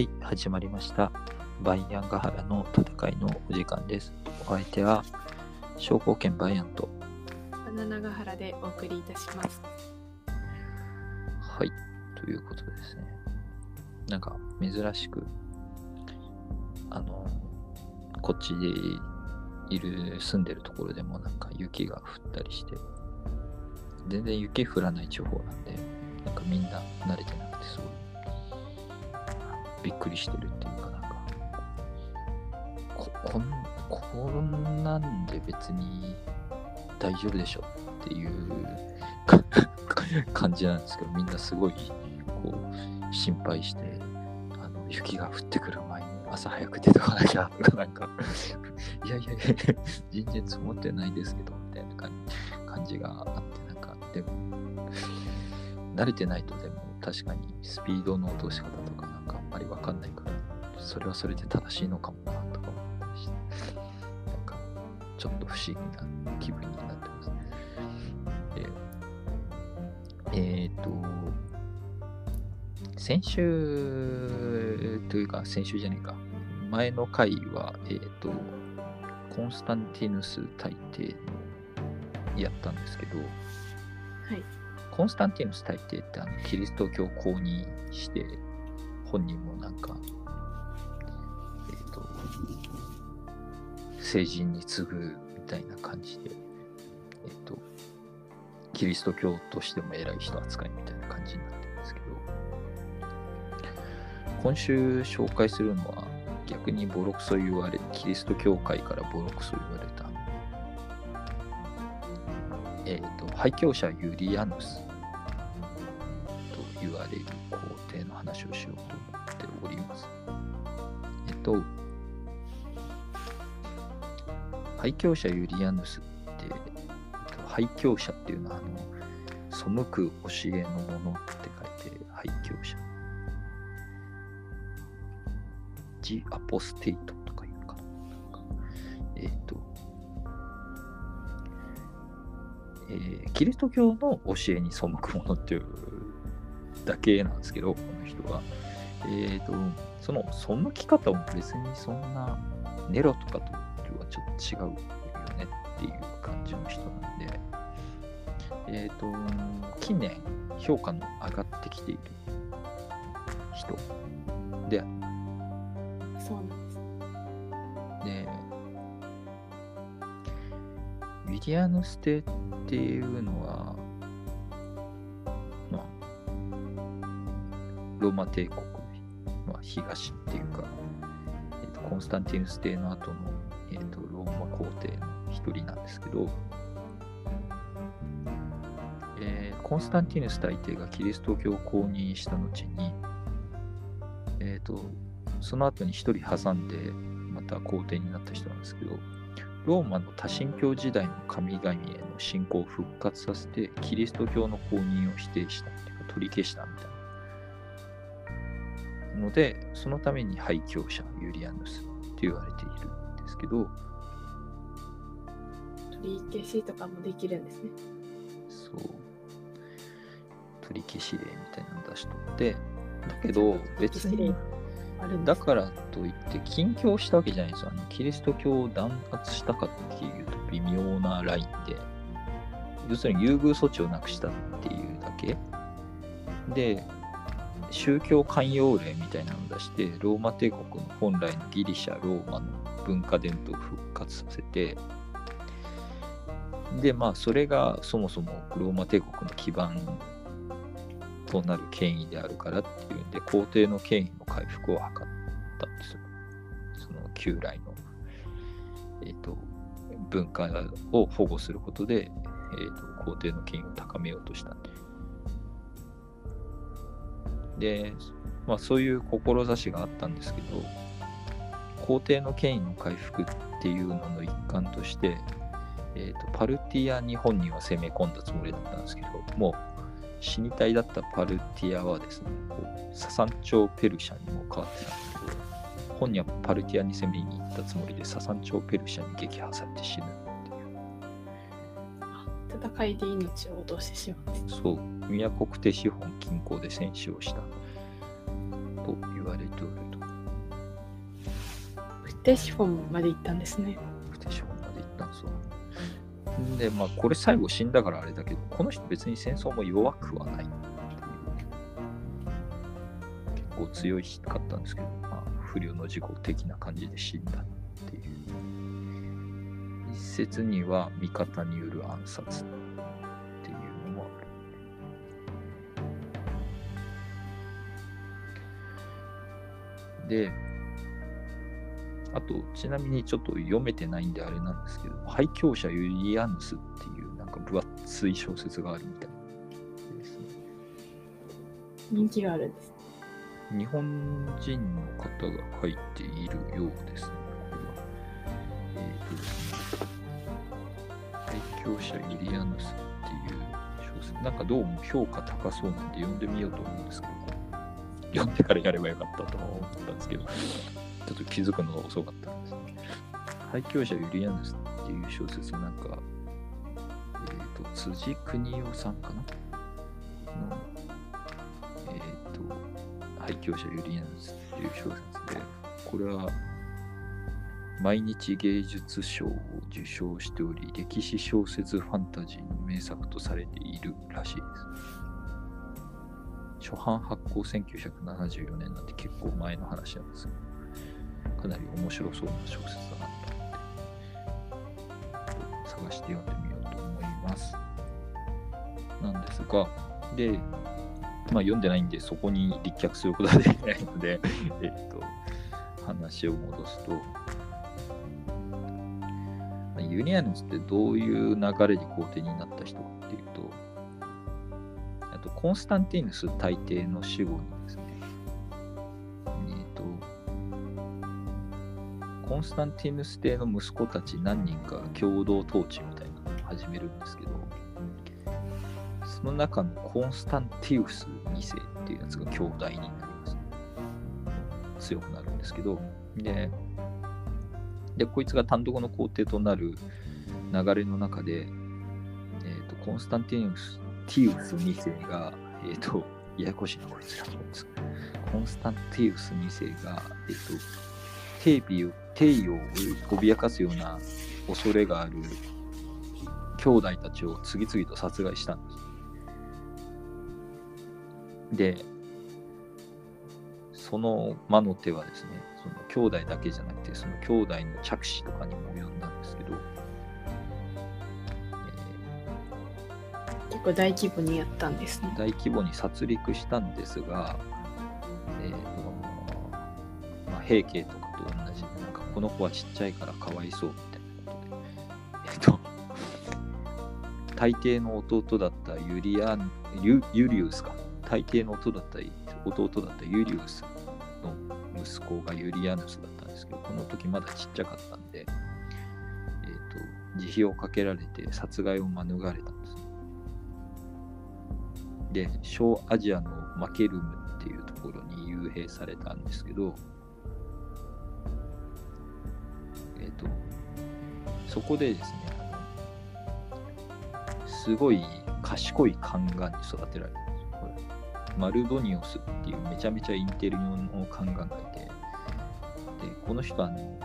はい、始まりました。バイアンガハラの戦いのお時間です。お相手は、商工券バイアンと、バナナヶ原でお送りいたします。はい、ということですね。なんか、珍しく、あの、こっちでいる、住んでるところでもなんか雪が降ったりして、全然雪降らない地方なんで、なんかみんな慣れてなくてすごい、びっくりしてるっていうかなんか、ここんこんなんで別に大丈夫でしょっていう感じなんですけど、みんなすごいこう心配して、あの雪が降ってくる前に朝早く出てこなきゃとか、なんか、いやいやいや、全然積もってないですけど、みたいな感じがあって、なんか、でも、慣れてないとでも確かにスピードの落とし方とかまりわかんないから、それはそれで正しいのかもなとか思ったりして、なんかちょっと不思議な気分になってます。で、えっ、と、先週というか先週じゃないか、前の回は、えっ、と、コンスタンティヌス大帝のやったんですけど、はい。コンスタンティヌス大帝ってあのキリスト教を公認して、本人もなんか、えっ、と、聖人に次ぐみたいな感じで、えっ、と、キリスト教としても偉い人扱いみたいな感じになってるんですけど、今週紹介するのは逆にボロクソ言われ、キリスト教会からボロクソ言われた、えっ、と、廃教者ユリアヌスと言われる皇帝の話をしようと思っております。えっと、廃教者ユリアヌスって、えっと廃教者っていうのは、あの、背く教えのものって書いて、廃教者。ジ・アポステイトとかいうかな。なんかえっ、と、えーキリスト教の教えに背くものっていうだけなんですけど、この人は。えっ、と、その背き方も別にそんなネロとかとはちょっと違うよねっていう感じの人なんで、えっ、と、近年評価の上がってきている人でそうなんです。で、ウィリアムステっていうのは、ローマ帝国、まあ、東っていうか、えーとコンスタンティヌス帝の後の、えーとローマ皇帝の一人なんですけど、えーコンスタンティヌス大帝がキリスト教を公認した後に、えー、とその後に一人挟んでまた皇帝になった人なんですけどローマの多神教時代の神々への信仰を復活させてキリスト教の公認を否定したっていうか取り消したみたいな。のでそのために廃教者ユリアヌスって言われているんですけど。取り消しとかもできるんですね。そう。取り消し令みたいなの出しとって。だけど別にだからといって禁教したわけじゃないんですよ。あのキリスト教を弾圧したかっていうと微妙なラインで、要するに優遇措置をなくしたっていうだけ。で、宗教寛容令みたいなのを出して、ローマ帝国の本来のギリシャ、ローマの文化伝統を復活させて、で、まあ、それがそもそもローマ帝国の基盤となる権威であるからっていうんで、皇帝の権威の回復を図ったんですよ。その旧来の、えー、と文化を保護することで、えー、と皇帝の権威を高めようとしたん。で、でまあ、そういう志があったんですけど、皇帝の権威の回復っていうのの一環として、えー、とパルティアに本人は攻め込んだつもりだったんですけど、もう死に体だったパルティアはですね、こうササン朝ペルシャにも変わってたんですけど、本人はパルティアに攻めに行ったつもりで、ササン朝ペルシャに撃破されて死ぬ。戦いで命を落としてしまって。そう、宮国テシホン近郊で戦死をしたと言われておると。クテシフォンまで行ったんですね。クテシフォンまで行ったんですよ。で、まあ、これ最後死んだからあれだけど、この人別に戦争も弱くはない。結構強いかったんですけど、まあ、不慮の事故的な感じで死んだっていう。一説には味方による暗殺っていうのもある。で、あと、ちなみにちょっと読めてないんであれなんですけど、廃教者ユリアヌスっていうなんか分厚い小説があるみたいですね。人気があるんです。日本人の方が書いているようですね。これは。えっ、とですね。廃教者ユリアヌスっていう小説。なんかどうも評価高そうなんで読んでみようと思うんですけど、読んでからやればよかったと思ったんですけど、ちょっと気づくのが遅かったんですね。廃教者ユリアヌスっていう小説なんか、えっ、と、辻邦夫さんかな？の、えっ、と、廃教者ユリアヌスっていう小説で、これは毎日芸術賞を受賞しており、歴史小説ファンタジーの名作とされているらしいです。初版発行1974年なんて結構前の話なんですけど、かなり面白そうな小説だなと思って、探して読んでみようと思います。なんですが、で、まあ読んでないんで、そこに立脚することはできないので、えっと、話を戻すと、ユニアヌスってどういう流れで皇帝になった人かっていうと、あとコンスタンティヌス大帝の死後にですね、えっ、と、コンスタンティヌス帝の息子たち何人か共同統治みたいなのを始めるんですけど、その中のコンスタンティウス2世っていうやつが兄弟になります。強くなるんですけど、で、で、こいつが単独の皇帝となる流れの中で、えっ、と、コンスタンティウス、ティウス2世が、えっ、と、ややこしいな、こいつら。コンスタンティウス2世が、えっ、と、帝美を、帝位を脅かすような恐れがある兄弟たちを次々と殺害したんです。で、その魔の手はですね、その兄弟だけじゃなくて、その兄弟の着手とかにも及んだんですけど、え結構大規模にやったんですねー。大規模に殺戮したんですが、えーとまあ、平家とかと同じ、なんかこの子はちっちゃいからかわいそうみたいなことで、えっ、と、大抵の弟だったユリアンユユリウスか、大抵の弟だった弟だったユリウスの息子がユリアヌスだったんですけど、この時まだちっちゃかったんで、えっ、と、慈悲をかけられて殺害を免れたんです。で、小アジアのマケルムっていうところに幽閉されたんですけど、えっ、と、そこでですね、すごい賢い宦官に育てられたんですよ。これマルドニオスっていうめちゃめちゃインテリの宦官がいて、で、この人はあの、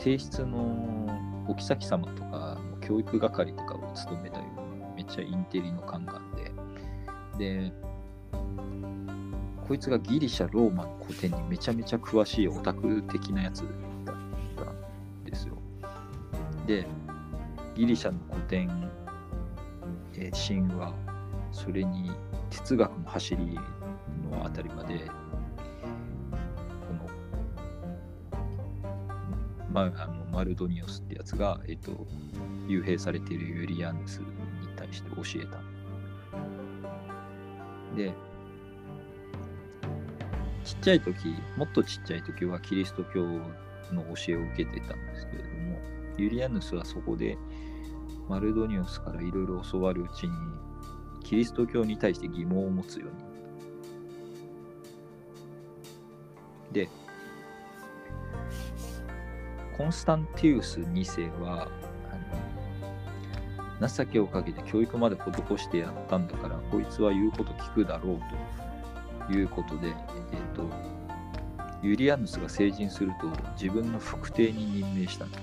帝室のお妃様とか教育係とかを務めたようなめっちゃインテリの宦官で、で、こいつがギリシャ、ローマの古典にめちゃめちゃ詳しいオタク的なやつだったんですよ。で、ギリシャの古典、え神話、それに哲学の走りのあたりまで、この、まあ、あのマルドニオスってやつが、えっ、と、幽閉されているユリアヌスに対して教えた。で、ちっちゃい時、もっとちっちゃい時はキリスト教の教えを受けてたんですけれども、ユリアヌスはそこでマルドニオスからいろいろ教わるうちに、キリスト教に対して疑問を持つようになった。で、コンスタンティウス2世は、情けをかけて教育まで施してやったんだから、こいつは言うこと聞くだろうということで、えっ、と、ユリアヌスが成人すると自分の副帝に任命したんだ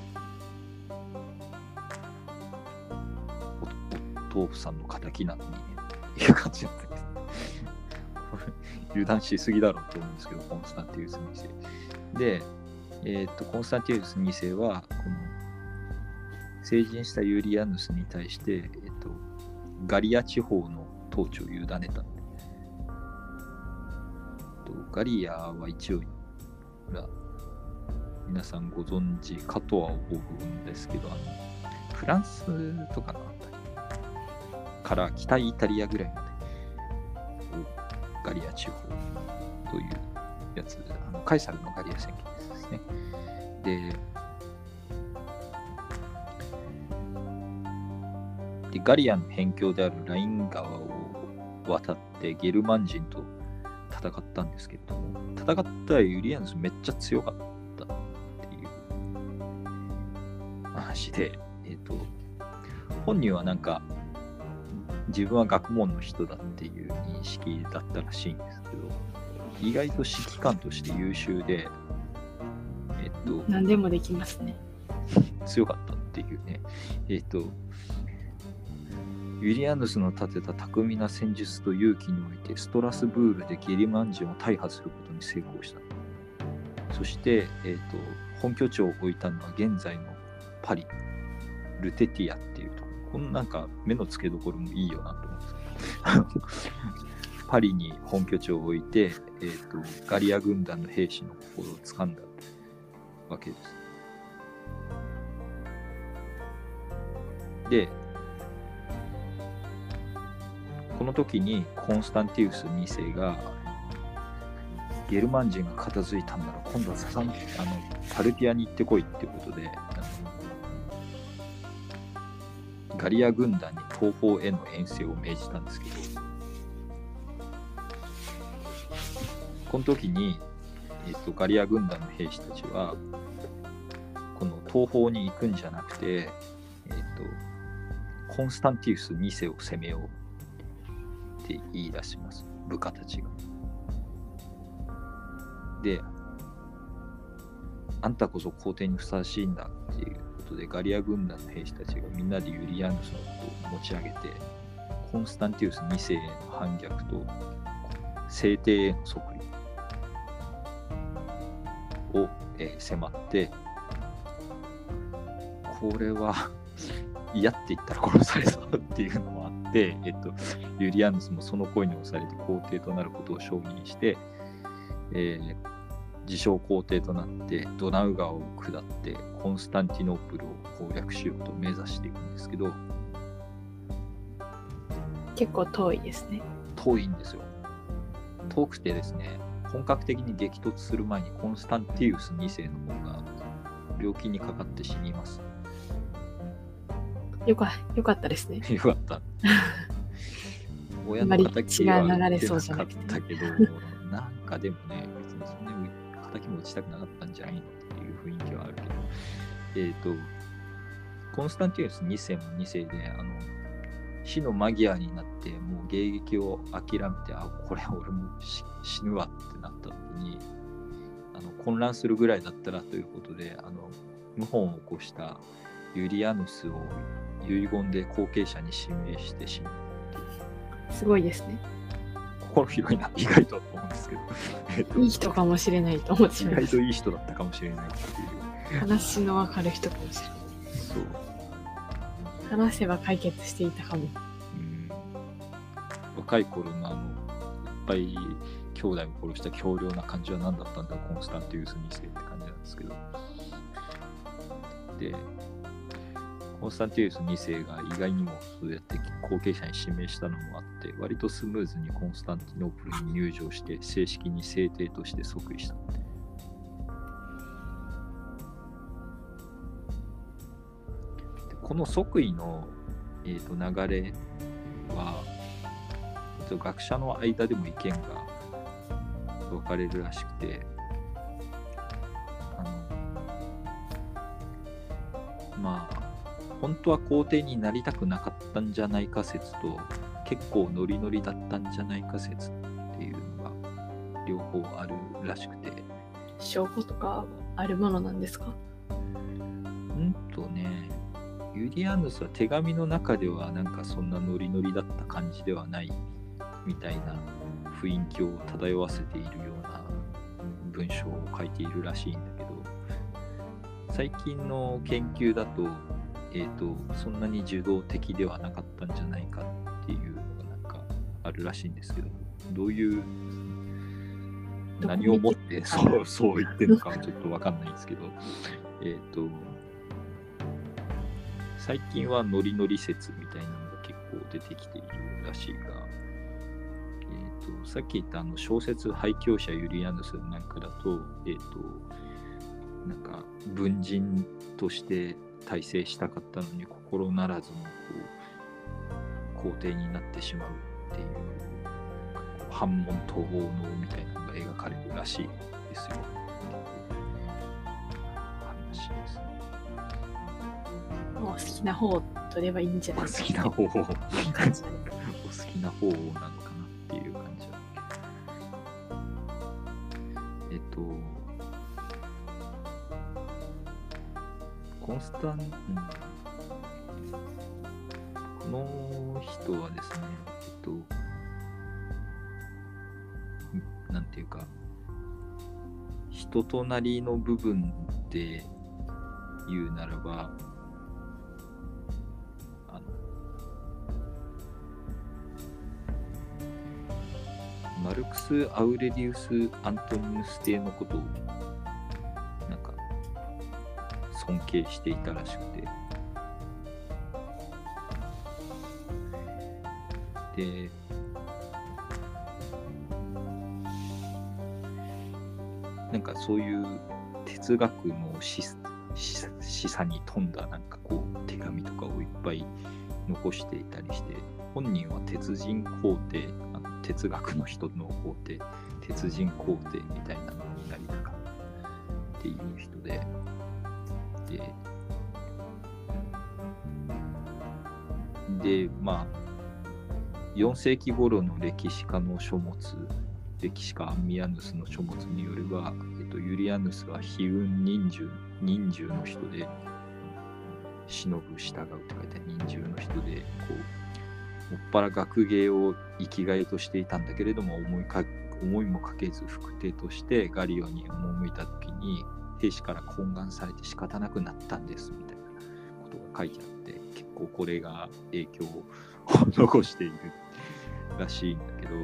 おお父さんの敵なのにねいう感じだった。んですこれ油断しすぎだろうと思うんですけどコンスタンティウス2世。で、えー、とコンスタンティウス2世はこの成人したユーリアヌスに対して、えー、とガリア地方の統治を委ねた。んでとガリアは一応皆さんご存知かとは思うんですけどあのフランスとかのから北イタリアぐらいまでガリア地方というやつあのカイサルのガリア宣言ですね。ででガリアの辺境であるライン川を渡ってゲルマン人と戦ったんですけれども戦ったユリアヌスめっちゃ強かったっていう話で、えっ、と本人はなんか自分は学問の人だっていう認識だったらしいんですけど意外と指揮官として優秀でえっ、と何でもできますね。強かったっていうね。えっ、と、ウィリアヌスの立てた巧みな戦術と勇気において、ストラスブールでゲリマン人を大破することに成功した。そして、えっ、と、本拠地を置いたのは現在のパリ、ルテティアっていうとこのなんか目の付けどころもいいよなと思うんですけど、パリに本拠地を置いて、えっ、と、ガリア軍団の兵士の心を掴んだわけです。で、この時にコンスタンティウス2世が、ゲルマン人が片付いたんなら今度はササンあのパルティアに行ってこいってことで、ガリア軍団に東方への遠征を命じたんですけど、この時に、えっとガリア軍団の兵士たちは、この東方に行くんじゃなくて、えっとコンスタンティウス2世を攻めようって言い出します、部下たちが。で、あんたこそ皇帝にふさわしいんだっていうことで、ガリア軍団の兵士たちがみんなでユリアヌスのことを持ち上げて、コンスタンティウス2世への反逆と、聖帝への即位を、えー迫って、これは 嫌って言ったら殺されそうっていうのもあって、えっと、ユリアヌスもその声に押されて皇帝となることを承認して、えー自称皇帝となってドナウ川を下ってコンスタンティノープルを攻略しようと目指していくんですけど結構遠いですね。遠いんですよ遠くてですね本格的に激突する前にコンスタンティウス2世の方が病気にかかって死にますよかよかったですね。よかった。親の敵は血が流れ打てなかったけど、なんかでもね、に敵も打ちたくなかったんじゃないのっていう雰囲気はあるけど、えっ、と、コンスタンティウス2世も2世で、あの、死の間際になって、もう迎撃を諦めて、あ、これは俺も死ぬわってなった時に、あの混乱するぐらいだったらということで、あの、謀反を起こしたユリアヌスを遺言で後継者に指名してしまう。すごいですね。心広いな、意外と思うんですけど、えっといい人かもしれないと思ってし意外といい人だったかもしれないっていう。た。話のわかる人かもしれない。そう。話せば解決していたかも。うん若い頃のあの、いっぱい兄弟を殺した強量な感じは何だったんだ、コンスタンティウス2世って感じなんですけど。で、コンスタンティウス2世が意外にもそうやって後継者に指名したのもあって、割とスムーズにコンスタンティノープルに入場して、正式に聖帝として即位した。この即位の、えー、と流れは、えーと学者の間でも意見が分かれるらしくて、本当は皇帝になりたくなかったんじゃないか説と、結構ノリノリだったんじゃないか説っていうのが両方あるらしくて、証拠とかあるものなんですか？うんとね、ユリアヌスは手紙の中ではなんかそんなノリノリだった感じではないみたいな雰囲気を漂わせているような文章を書いているらしいんだけど、最近の研究だと、えっ、と、そんなに受動的ではなかったんじゃないかっていうのがなんかあるらしいんですけど、どういう何をもってそうそう言ってるのかはちょっとわかんないんですけど、えっ、と、最近はノリノリ説みたいなのが結構出てきているらしいが、えー、とさっき言ったあの小説「廃教者ユリアヌス」なんかだと,、えー、となんか文人として大成したかったのに心ならずのこう皇帝になってしまうっていう反問逃亡のみたいなのが描かれるらしいですよ。話ですね。もう好きな方を取ればいいんじゃない好ですか。きな方を。お好きな方なのかなっていう感じだコンスタン、うん、この人はですね、えっと、なんていうか、人となりの部分で言うならば、あのマルクス・アウレリウス・アントニヌス帝のことを尊敬していたらしくて。でなんかそういう哲学の示示示唆に富んだなんかこう手紙とかをいっぱい残していたりして本人は鉄人皇帝あの哲学の人の皇帝鉄人皇帝みたいなのになりたかったっていう人で。でまあ4世紀頃の歴史家の書物歴史家アンミアヌスの書物によれば、えっと、ユリアヌスは悲運忍獣忍獣の人で忍ぶ従うって書いて忍獣の人でこうもっぱら学芸を生きがいとしていたんだけれども思いか思いもかけず副帝としてガリオに赴いた時に兵士から懇願されて仕方なくなったんですみたいなことが書いてあって結構これが影響を残しているらしいんだけどう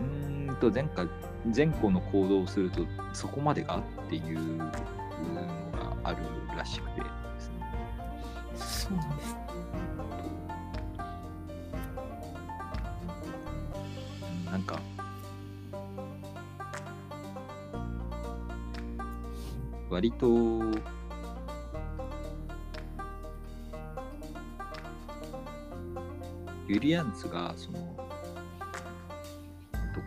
ーんと前回前後の行動をするとそこまでがっていうのがあるらしくてですねそうです。割と。ユリアンツがその。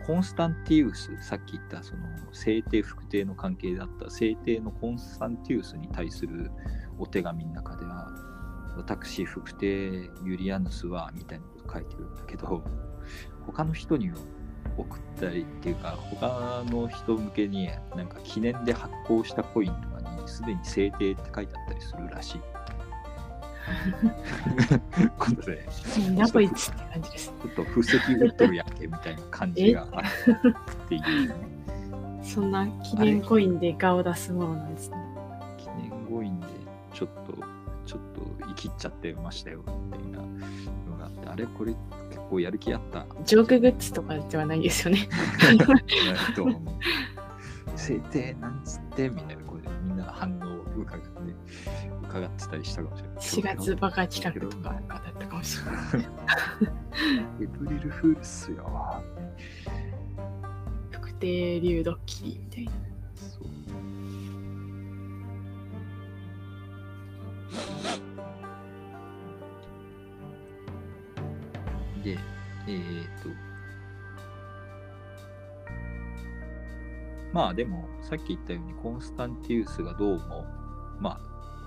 コンスタンティウスさっき言ったその聖帝副帝の関係だった聖帝のコンスタンティウスに対するお手紙の中では私副帝ユリアヌスはみたいなこと書いてるんだけど他の人には送ったりっていうか他の人向けになんか記念で発行したコインとかにすでに制定って書いてあったりするらしい。今度でナポって感じです。ちょっと布石打っとるやんけみたいな感じがあるっていう そんな記念コインで顔を出すものなんですね。記念コインでちょっとちょっと生きっちゃってましたよみたいなのがあってあれこれ結構やる気あったジョークグッズとかではないですよね。と、制定なんつってみたいな声でみんな反応を伺って伺ってたりしたかもしれない。4月バカ企画とかだったかもしれない。エプリルフールっすよ。特定流ドッキリみたいな。えー、っと、まあでも、さっき言ったように、コンスタンティウスがどうも、まあ、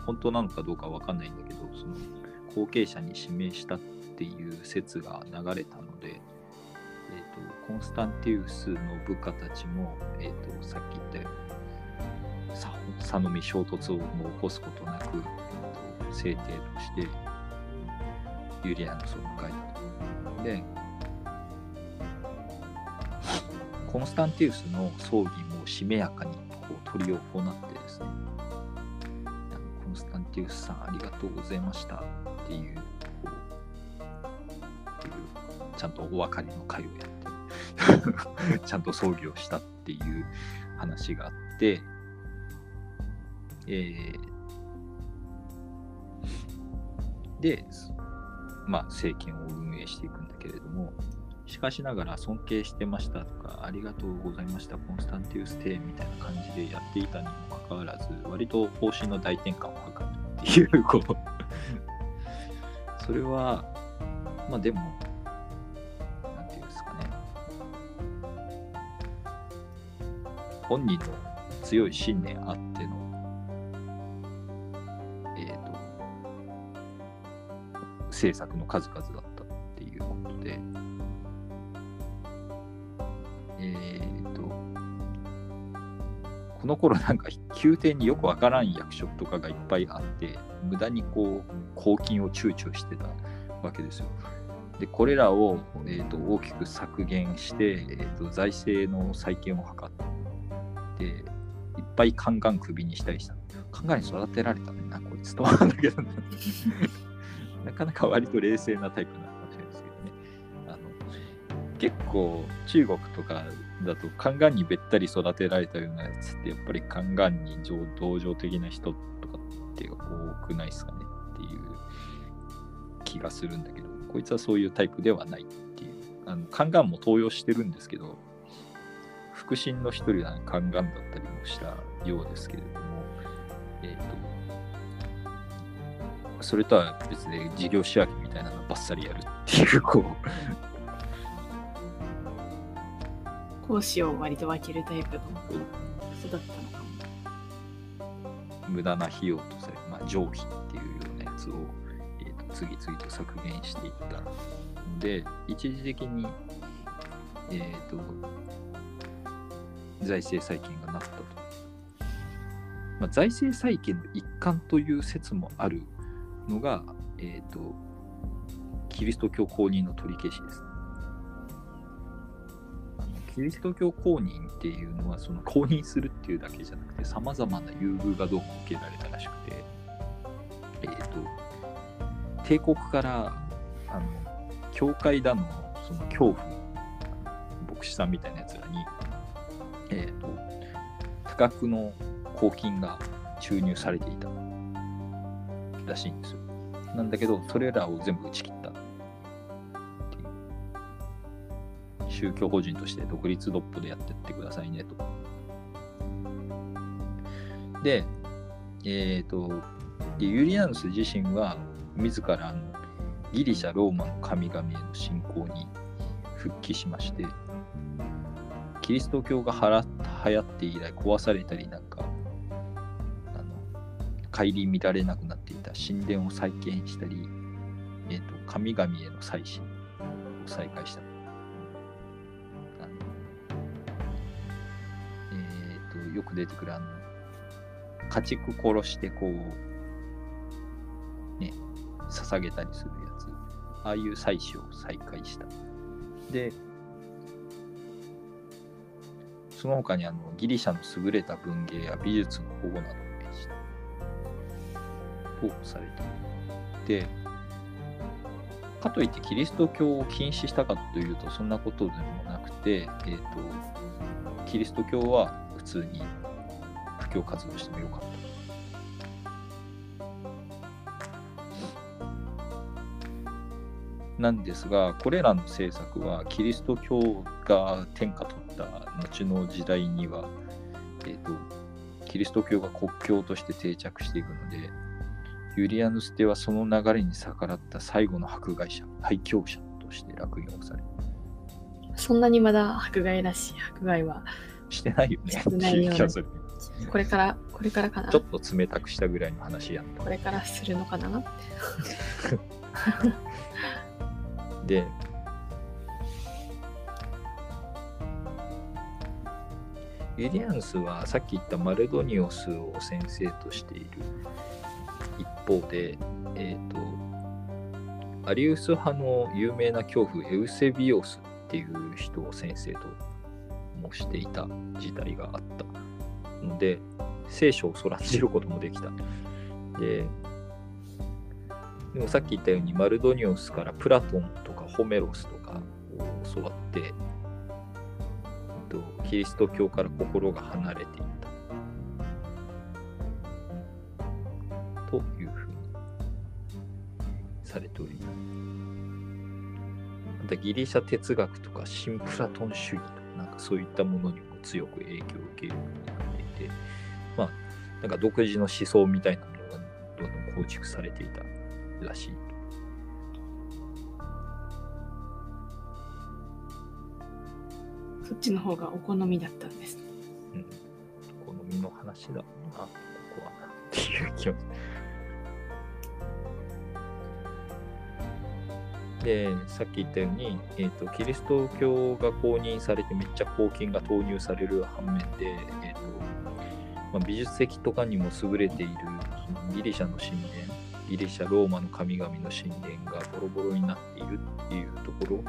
本当なのかどうかわかんないんだけど、その後継者に指名したっていう説が流れたので、えー、とコンスタンティウスの部下たちも、えー、とさっき言ったようにさ佐野見衝突をも起こすことなく、制定としてユリアヌスを迎えたと。でコンスタンティウスの葬儀もしめやかにこう執り行ってですね。コンスタンティウスさんありがとうございましたっていうこうていうちゃんとお別れの会をやってちゃんと葬儀をしたっていう話があってえーでまあ政権を運営していくんだけれどもしかしながら尊敬してましたとか、ありがとうございました、コンスタンティウス帝みたいな感じでやっていたにもかかわらず、割と方針の大転換を図るっていう、こうそれは、まあでも、なんていうんですかね、本人の強い信念あっての、えっ、ー、と、政策の数々だっこの頃なんか宮廷によくわからん役職とかがいっぱいあって無駄にこう公金を躊躇してたわけですよ。でこれらを、えーと、大きく削減して、えーと、財政の再建を図っていっぱいカンガン首にしたりした。カンガンに育てられたね。なこいつとはだけど なかなか割と冷静なタイプ結構中国とかだとカンガンにべったり育てられたようなやつってやっぱりカンガンに同情的な人とかって多くないですかねっていう気がするんだけどこいつはそういうタイプではないっていう。あのカンガンも登用してるんですけど腹心の一人はカンガンだったりもしたようですけれどもえっ、ー、とそれとは別で事業仕分けみたいなのをバッサリやるっていうこう講師を割と分けるタイプの人だったのかも。無駄な費用とされる、まあ、上費っていうようなやつを、えーと、次々と削減していったので、一時的に、えーと、財政再建がなったと。まあ、財政再建の一環という説もあるのが、えーとキリスト教公認の取り消しです、キリスト教公認っていうのはその公認するっていうだけじゃなくてさまざまな優遇がどうも受けられたらしくて、え、ー、と帝国からあの教会だのその恐怖牧師さんみたいなやつらに、えっ、ー、と多額の公金が注入されていたらしいんですよ。なんだけどそれらを全部打ち切った宗教法人として独立独歩でやってってくださいねと。で、えっ、ー、と、ユリアヌス自身は自らギリシャ・ローマの神々への信仰に復帰しまして、キリスト教が流行って以来壊されたりなんか、あの、顧みられなくなっていた神殿を再建したり、えっ、ー、と、神々への祭祀を再開した。よく出てくるあの家畜殺してこうね捧げたりするやつ。ああいう祭祀を再開した。でその他にあのギリシャの優れた文芸や美術の保護などを命じたとされているでかといってキリスト教を禁止したかというとそんなことでもなくて、えーとキリスト教は普通に布教活動してもよかった。なんですが、これらの政策はキリスト教が天下取った後の時代には、えーと、キリスト教が国教として定着していくので、ユリアヌステはその流れに逆らった最後の迫害者、廃教者として落用されそんなにまだ迫害らしい迫害はしてないよね。ないよね。これから、これからかな。ちょっと冷たくしたぐらいの話やった。これからするのかな で、ユリアンスはさっき言ったマルドニオスを先生としている一方で、えーと、アリウス派の有名な恐怖エウセビオスっていう人を先生ともしていた時代があったので、聖書をそらじることもできた。で、でもさっき言ったようにマルドニオスからプラトンとかホメロスとかを教わって、とキリスト教から心が離れていった。というふうにされております。またギリシャ哲学とか新プラトン主義とかなんかそういったものにも強く影響を受けるようになっていて、まあ、なんか独自の思想みたいなものがどんどん構築されていたらしい。そっちの方がお好みだったんです。うん。好みの話だな、ここはな。っていう気持ち。で、さっき言ったように、えーと、キリスト教が公認されてめっちゃ公金が投入される反面で、えーとまあ、美術的とかにも優れているギリシャの神殿、ギリシャ、ローマの神々の神殿がボロボロになっているっていうとこ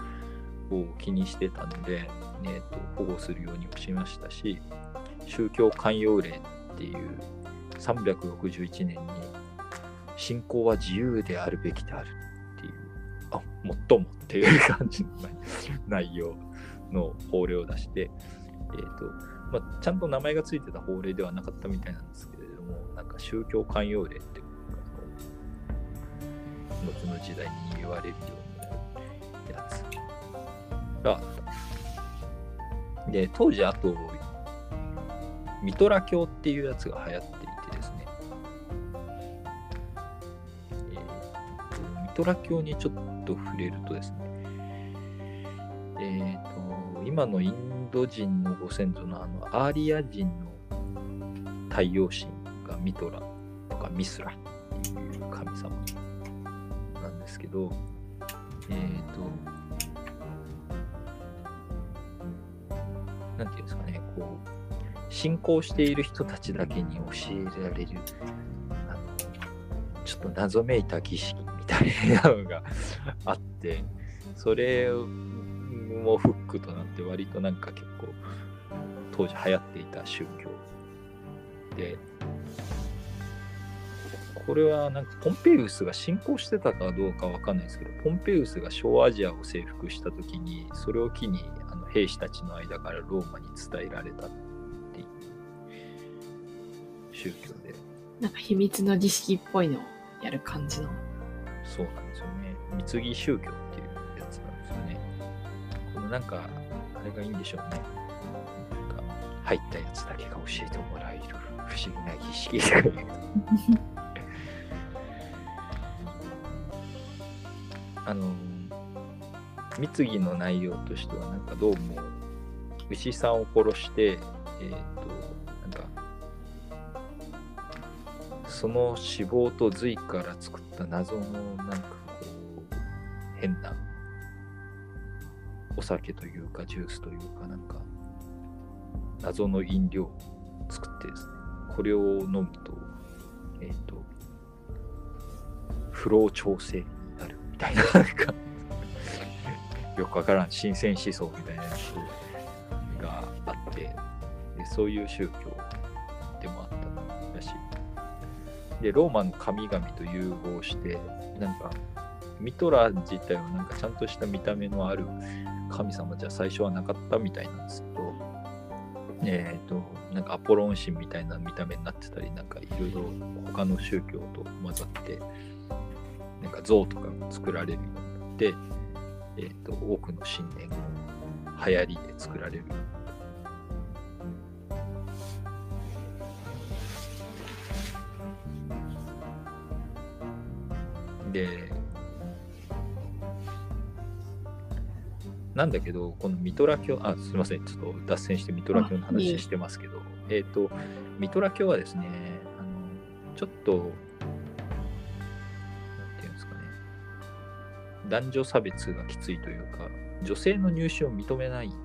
ろを気にしてたので、えーと保護するようにもしましたし、宗教寛容令っていう361年に信仰は自由であるべきである、あ、もっともっていう感じの内容の法令を出して、えっ、と、まあ、ちゃんと名前がついてた法令ではなかったみたいなんですけれども、なんか宗教寛容令って、後の時代に言われるようなやつがあった。で、当時あと、ミトラ教っていうやつが流行っていてですね、えーミトラ教にちょっと触れるとですね、えーと今のインド人のご先祖のあのアーリア人の太陽神がミトラとかミスラっていう神様なんですけど、えっ、と、なんていうんですかね、こう、信仰している人たちだけに教えられる、あの、ちょっと謎めいた儀式みたいなのがあって、それもフックとなって割となんか結構当時流行っていた宗教で、これはなんかポンペイウスが信仰してたかどうかわかんないですけど、ポンペイウスが小アジアを征服した時に、それを機にあの兵士たちの間からローマに伝えられたっていう宗教で、なんか秘密の儀式っぽいのをやる感じの。そうなんですよね。貢ぎ宗教っていうやつなんですよね。このなんか、あれがいいんでしょうね。なんか、入ったやつだけが教えてもらえる不思議な儀式とかいう あの、貢ぎの内容としては、なんかどうも、牛さんを殺して、えっ、と、その脂肪と髄から作った謎のなんかこう変なお酒というかジュースというかなんか謎の飲料を作ってですねこれを飲むとえっ、と不老調整になるみたいななんか。よくわからん新鮮思想みたいなやつがあってでそういう宗教で、ローマの神々と融合して、なんか、ミトラ自体はなんかちゃんとした見た目のある神様じゃ最初はなかったみたいなんですけど、えっ、と、なんかアポロン神みたいな見た目になってたり、なんかいろいろ他の宗教と混ざって、なんか像とかが作られるようになって、えっ、と、多くの神殿が流行りで作られるようになった。で、なんだけど、このミトラ教、あ、すみません、ちょっと脱線してミトラ教の話してますけど、えっ、と、ミトラ教はですね、あの、ちょっと、なんていうんですかね、男女差別がきついというか、女性の入試を認めないって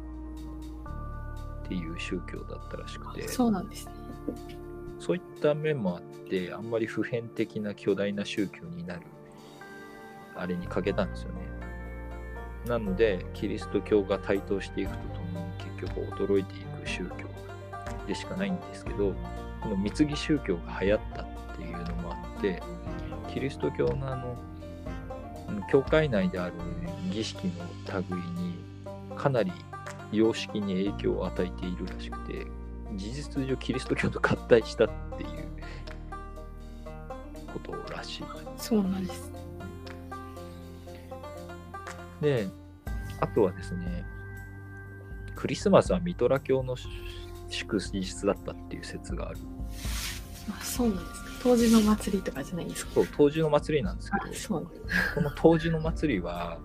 っていう宗教だったらしくて。そうなんですね。そういった面もあって、あんまり普遍的な巨大な宗教になる、あれに欠けたんですよね。なので、キリスト教が台頭していくとともに、結局衰えていく宗教でしかないんですけど、この貢ぎ宗教が流行ったっていうのもあって、キリスト教のあの、教会内である儀式の類にかなり様式に影響を与えているらしくて、事実上キリスト教と合体したっていうことらしい。そうなんです。で、あとはですね、クリスマスはミトラ教の祝日だったっていう説がある。あ、そうなんですか。当時の祭りとかじゃないんですか。そう、当時の祭りなんですあけ、ど、そう。この当時の祭りは、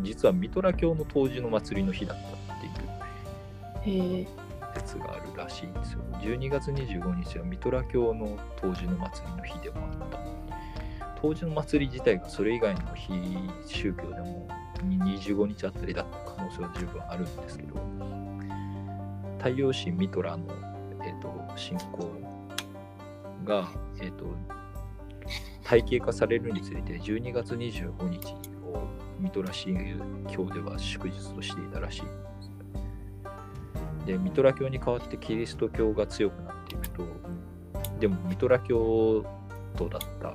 実はミトラ教の当時の祭りの日だったっていう説があるらしいんですよ。12月25日はミトラ教の当時の祭りの日でもあった。当時の祭り自体がそれ以外の非宗教でも25日あたりだった可能性は十分あるんですけど、太陽神ミトラの、えー、と信仰が、えー、と体系化されるにつれて12月25日をミトラ神教では祝日としていたらしい。でミトラ教に代わってキリスト教が強くなっていくとでもミトラ教徒だった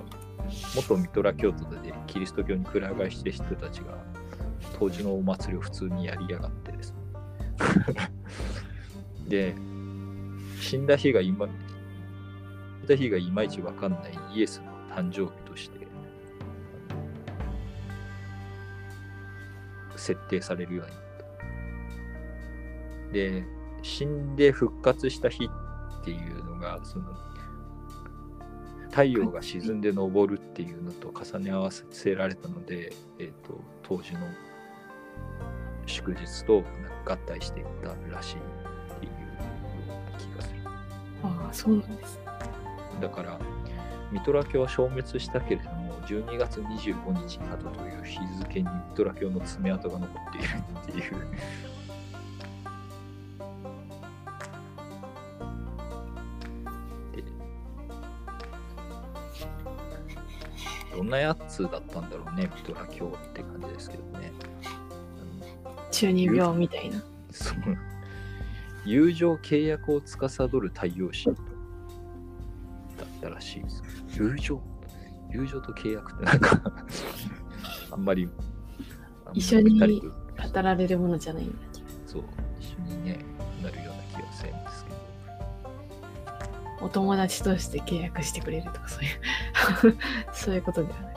元ミトラ教徒でキリスト教にくら替えしてる人たちが当時のお祭りを普通にやりやがってです。ね で死んだ日が今死んだ日がいまいちわかんないイエスの誕生日として設定されるようになった。で死んで復活した日っていうのがその太陽が沈んで昇るっていうのと重ね合わせられたので、えー、と当時の祝日と合体していったらしいっていうような気がする。ああそうなんですだからミトラ教は消滅したけれども12月25日などという日付にミトラ教の爪痕が残っているっていう。でどんなやつだったんだろうねミトラ教って感じですけどね中二病みたいな。そう。友情契約を司る太陽神だったらしい。友情。友情と契約ってなんか あんまり一緒に語られるものじゃないんだそう。一緒にねなるような気がするんですけど。お友達として契約してくれるとかそういう。そういうことではな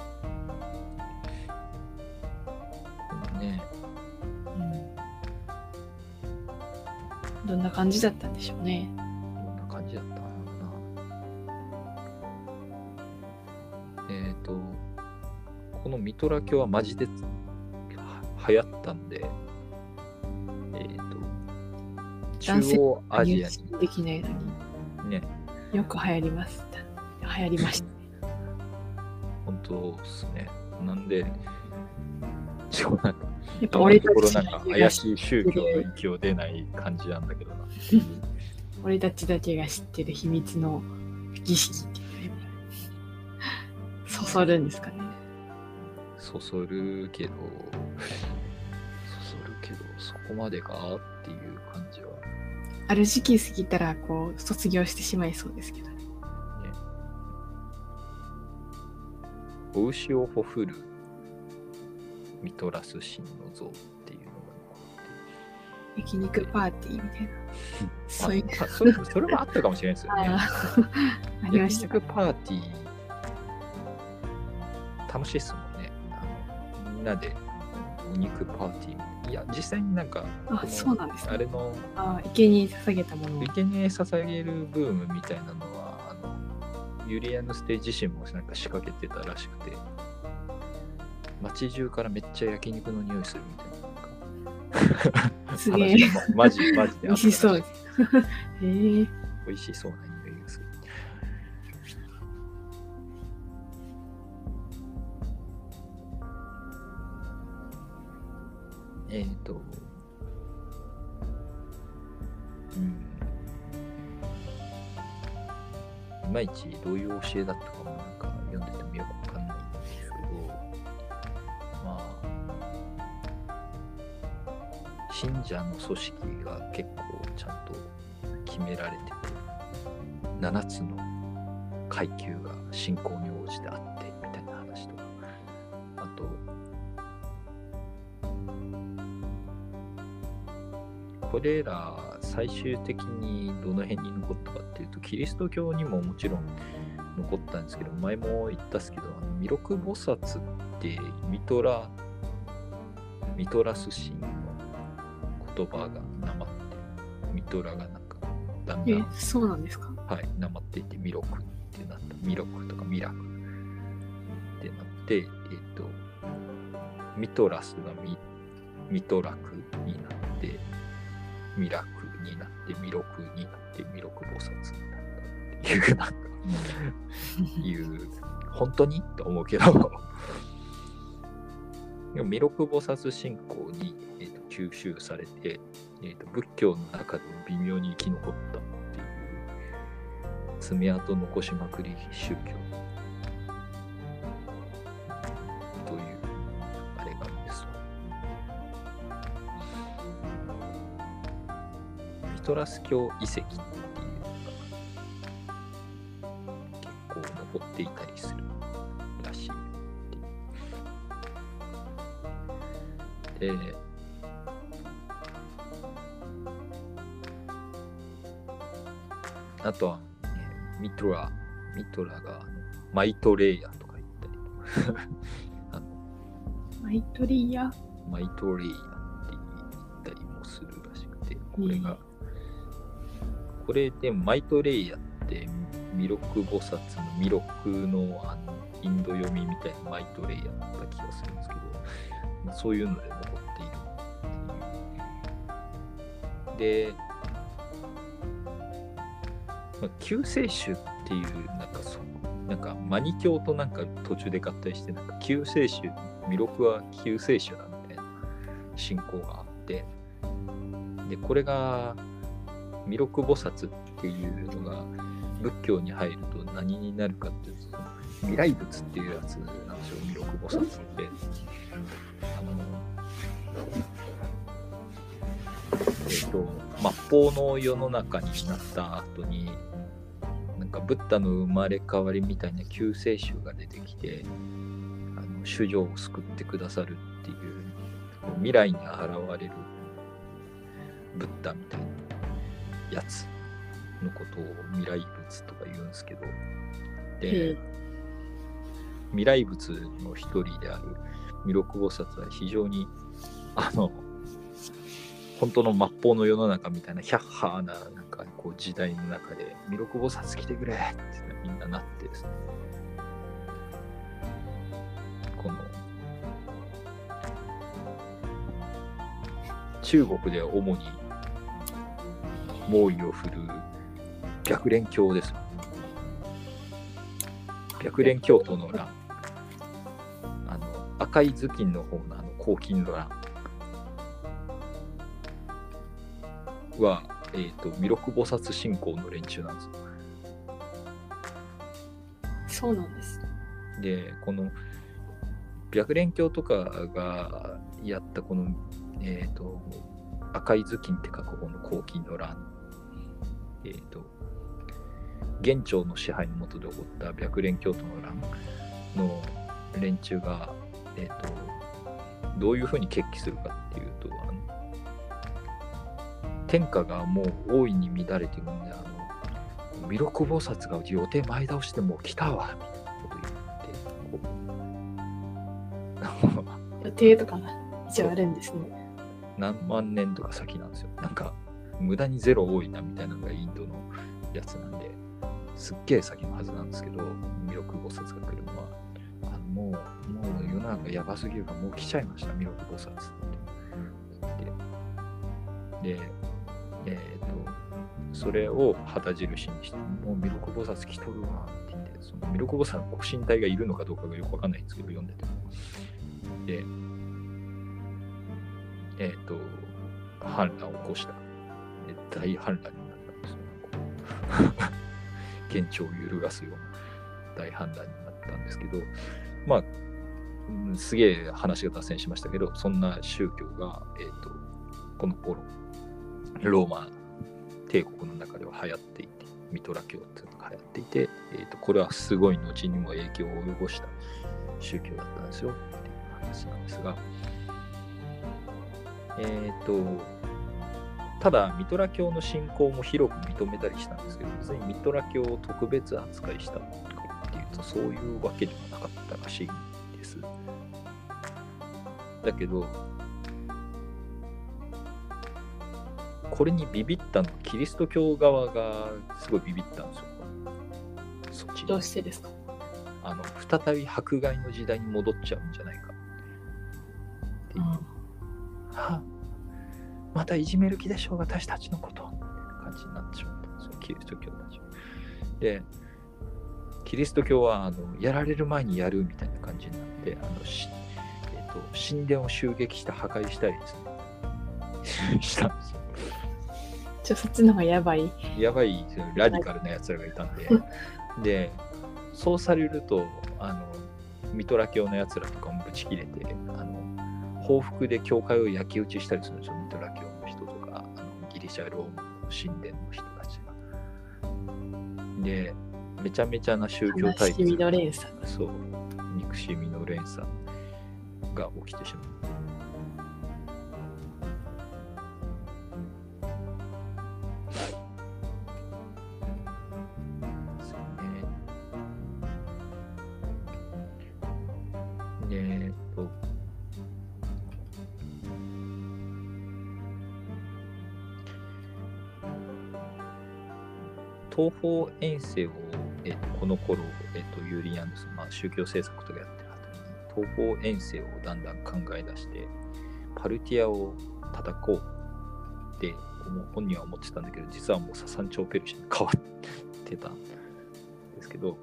い、ねどんな感じだったんでしょうね。どんな感じだった？のかなえっ、とこのミトラ教はマジでは流行ったんでえっ、と男性中央アジア入信できないのに。にね。よく流行ります。流行りました 本当ですね。なんで、しかもなんか、やっぱ俺たちだけが怪しい宗教の息を出ない感じなんだけどな。俺たちだけが知ってる秘密の儀式っていうのそそるんですかねそそるけど、そそるけど、そこまでかっていう感じは。ある時期過ぎたらこう卒業してしまいそうですけどねお牛をほふるミトラス神の像っていうのが残焼肉パーティーみたいな。そういう。それそれもあったかもしれないですよね。ありました焼肉パーティー楽しいっすもんね。みんなでお肉パーティー。いや、実際になんか、あそうなんですね。あれの生に捧げたもの。を生贄捧げるブームみたいなのは、あのユリアヌステ自身もなんか仕掛けてたらしくて、街中からめっちゃ焼肉の匂いするみたいな。すげえ。マジ、マジで。美味しそう。へえ。美味しそうな匂いがする。えっ、ー、と、いまいちどういう教えだったかも信者の組織が結構ちゃんと決められてて、7つの階級が信仰に応じてあってみたいな話とか、あと、これら最終的にどの辺に残ったかっていうと、キリスト教にももちろん残ったんですけど、前も言ったっすけど、あの弥勒菩薩ってミトラ、ミトラス神言葉がなまって、ミトラがなんかだんだえん、そうなんですか？はい、なまっていて、弥勒ってなった。弥勒とかミラクってなって、えっ、と、ミトラスがミミトラクになって、ミラクになって、弥勒になって、弥勒菩薩になったっていう、なんか、いう、本当に？と思うけど、でも弥勒菩薩信仰に、吸収されて、えーと仏教の中でも微妙に生き残ったっていう爪痕残しまくり宗教というあれがあるんですわミトラス教遺跡っていうのが結構残っていたりするらしいであとは、ね、ミトラ、ミトラがマイトレイヤとか言ったりあの マイトリアマイトレイヤって言ったりもするらしくて、これが、うんこれでマイトレイヤって弥勒菩薩の弥勒のあのインド読みみたいなマイトレイヤだった気がするんですけど、まあ、そういうので残っているっていう。で、まあ、救世主っていう、なんかそう、なんかマニ教となんか途中で合体して、なんか救世主、弥勒は救世主だみたいな信仰があって、で、これが弥勒菩薩っていうのが仏教に入ると何になるかっていうと、未来仏っていうやつなんですよ、弥勒菩薩って。あの、えっ、と、末法の世の中になった後に、なんかブッダの生まれ変わりみたいな救世主が出てきて、あの主女を救ってくださるっていう、未来に現れるブッダみたいなやつのことを未来仏とか言うんですけど、で、へ未来仏の一人である弥勒菩薩は非常にあの本当の末法の世の中みたいなヒャッハーななんかこう時代の中で弥勒菩薩来てくれってみんななってですねこの中国では主に猛威を振るう白蓮教です。白蓮教徒の乱。あの赤い頭巾の方のあの黄金の乱。は、えっ、と、弥勒菩薩信仰の連中なんですよ。そうなんです。で、この、白蓮教とかがやったこの、えっ、と、赤い頭巾って書く方の黄金の乱、えっ、と、元朝の支配の下で起こった白蓮教徒の乱の連中が、えっ、と、どういうふうに決起するかっていうと、天下がもう大いに乱れているんで、あの、弥勒菩薩が予定前倒してもう来たわ、みたいなこと言って、予定とかが一応あるんですね。何万年とか先なんですよ。なんか、無駄にゼロ多いなみたいなのがインドのやつなんで、すっげえ先のはずなんですけど、弥勒菩薩が来るのは、あのもう、もう世の中やばすぎるから、もう来ちゃいました、弥勒菩薩って。で、えっ、と、それを旗印にして、もう弥勒菩薩来とるわって言って、その弥勒菩薩のご神体がいるのかどうかがよくわかんないんですけど、読んでても。で、えっ、と、反乱を起こした。で大反乱になったんですよ。現状を揺るがすような大反乱になったんですけど、まあ、すげえ話が脱線しましたけど、そんな宗教が、えー、とこの頃、ローマ帝国の中では流行っていて、ミトラ教っていうのが流行っていて、えー、とこれはすごい後にも影響を及ぼした宗教だったんですよっていう話なんですが、えっ、と、ただ、ミトラ教の信仰も広く認めたりしたんですけど、別にミトラ教を特別扱いしたとかっていうと、そういうわけでもなかったらしいんです。だけど、これにビビったのはキリスト教側がすごいビビったんですよ。そっちに。どうしてですか？あの再び迫害の時代に戻っちゃうんじゃないか。っていう。はあ。またいじめる気でしょう私たちのこと。みたいな感じになってしまった。んですよキリスト教たちは。でキリスト教はあのやられる前にやるみたいな感じになってあのし、えっと神殿を襲撃して破壊したりですね。したんですよ。ちょそっちの方がやばい。やばいラディカルなやつらがいたんで、で、そうされると、あの、ミトラ教のやつらとかもぶち切れて、あの、報復で教会を焼き討ちしたりするんですよ、ミトラ教の人とか、あのギリシャ・ローマの神殿の人たちが。で、めちゃめちゃな宗教対悲しみの連鎖。そう、憎しみの連鎖が起きてしまう東方遠征を、えっと、この頃、えっと、ユーリアンス、まあ、宗教政策とかやってる後に、東方遠征をだんだん考え出して、パルティアを叩こうって本人は思ってたんだけど、実はもうササンチョーペルシャに変わってたんですけど、